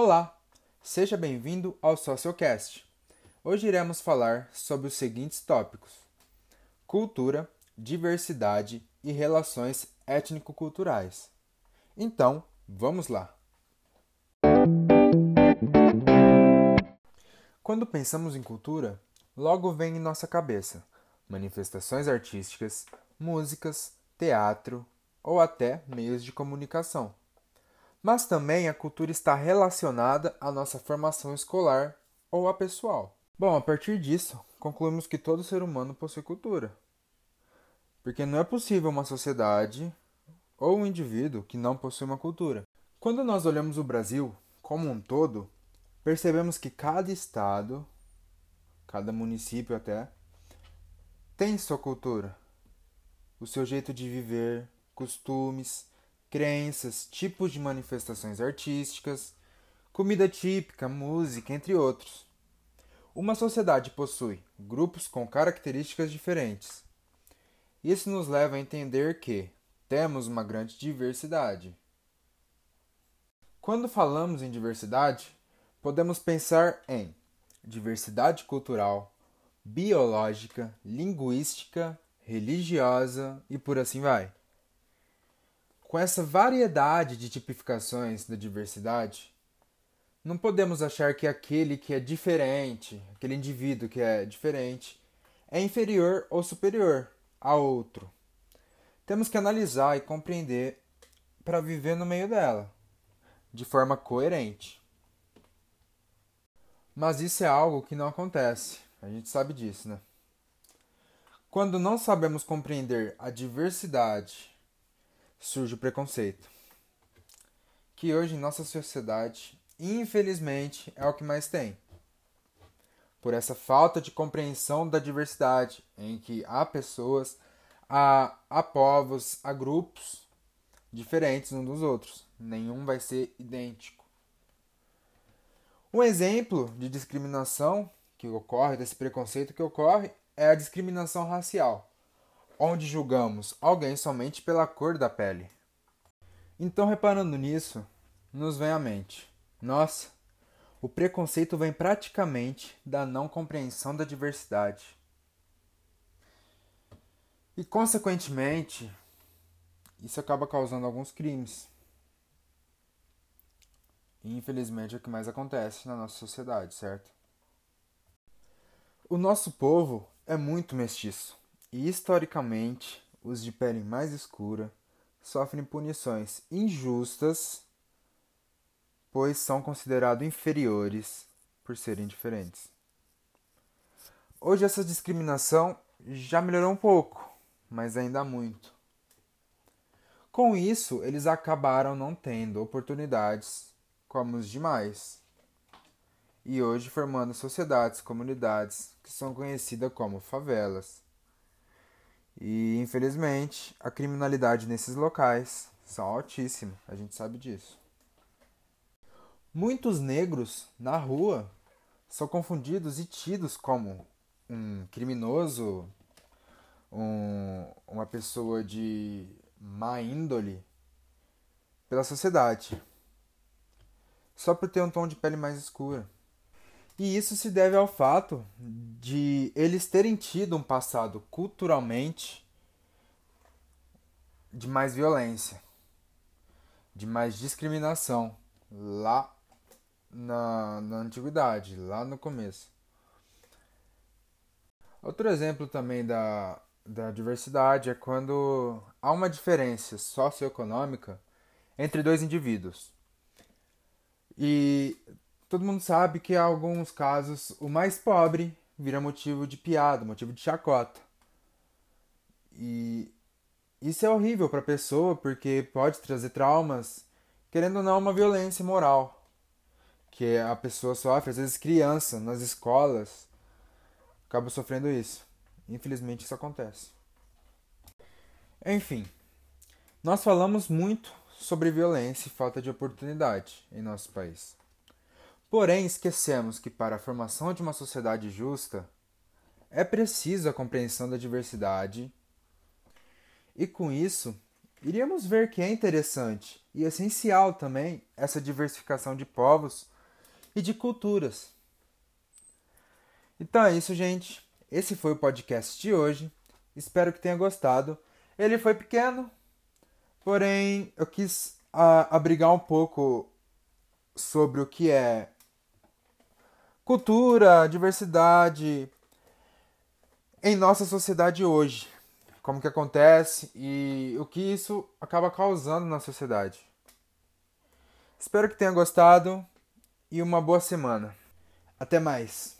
Olá, seja bem-vindo ao Sociocast. Hoje iremos falar sobre os seguintes tópicos: cultura, diversidade e relações étnico-culturais. Então, vamos lá. Quando pensamos em cultura, logo vem em nossa cabeça manifestações artísticas, músicas, teatro ou até meios de comunicação mas também a cultura está relacionada à nossa formação escolar ou a pessoal. Bom, a partir disso, concluímos que todo ser humano possui cultura. Porque não é possível uma sociedade ou um indivíduo que não possui uma cultura. Quando nós olhamos o Brasil como um todo, percebemos que cada estado, cada município até, tem sua cultura, o seu jeito de viver, costumes, crenças, tipos de manifestações artísticas, comida típica, música, entre outros. Uma sociedade possui grupos com características diferentes. Isso nos leva a entender que temos uma grande diversidade. Quando falamos em diversidade, podemos pensar em diversidade cultural, biológica, linguística, religiosa e por assim vai. Com essa variedade de tipificações da diversidade, não podemos achar que aquele que é diferente, aquele indivíduo que é diferente, é inferior ou superior a outro. Temos que analisar e compreender para viver no meio dela, de forma coerente. Mas isso é algo que não acontece, a gente sabe disso, né? Quando não sabemos compreender a diversidade surge o preconceito. Que hoje em nossa sociedade, infelizmente, é o que mais tem. Por essa falta de compreensão da diversidade, em que há pessoas, há, há povos, há grupos diferentes uns dos outros. Nenhum vai ser idêntico. Um exemplo de discriminação que ocorre, desse preconceito que ocorre, é a discriminação racial onde julgamos alguém somente pela cor da pele. Então, reparando nisso, nos vem à mente: nossa, o preconceito vem praticamente da não compreensão da diversidade. E, consequentemente, isso acaba causando alguns crimes. E, infelizmente, é o que mais acontece na nossa sociedade, certo? O nosso povo é muito mestiço. E historicamente, os de pele mais escura sofrem punições injustas, pois são considerados inferiores por serem diferentes. Hoje essa discriminação já melhorou um pouco, mas ainda há muito. Com isso, eles acabaram não tendo oportunidades como os demais. E hoje formando sociedades, comunidades que são conhecidas como favelas e infelizmente a criminalidade nesses locais são altíssima, a gente sabe disso. Muitos negros na rua são confundidos e tidos como um criminoso, um, uma pessoa de má índole pela sociedade, só por ter um tom de pele mais escura. E isso se deve ao fato de eles terem tido um passado culturalmente de mais violência, de mais discriminação lá na, na antiguidade, lá no começo. Outro exemplo também da, da diversidade é quando há uma diferença socioeconômica entre dois indivíduos. E todo mundo sabe que em alguns casos o mais pobre vira motivo de piada, motivo de chacota. E isso é horrível para a pessoa porque pode trazer traumas, querendo ou não, uma violência moral que a pessoa sofre, às vezes criança nas escolas acaba sofrendo isso. Infelizmente isso acontece. Enfim, nós falamos muito sobre violência e falta de oportunidade em nosso país. Porém, esquecemos que para a formação de uma sociedade justa é preciso a compreensão da diversidade e, com isso, iríamos ver que é interessante e essencial também essa diversificação de povos e de culturas. Então é isso, gente. Esse foi o podcast de hoje. Espero que tenha gostado. Ele foi pequeno, porém eu quis uh, abrigar um pouco sobre o que é cultura, diversidade em nossa sociedade hoje. Como que acontece e o que isso acaba causando na sociedade. Espero que tenha gostado e uma boa semana. Até mais!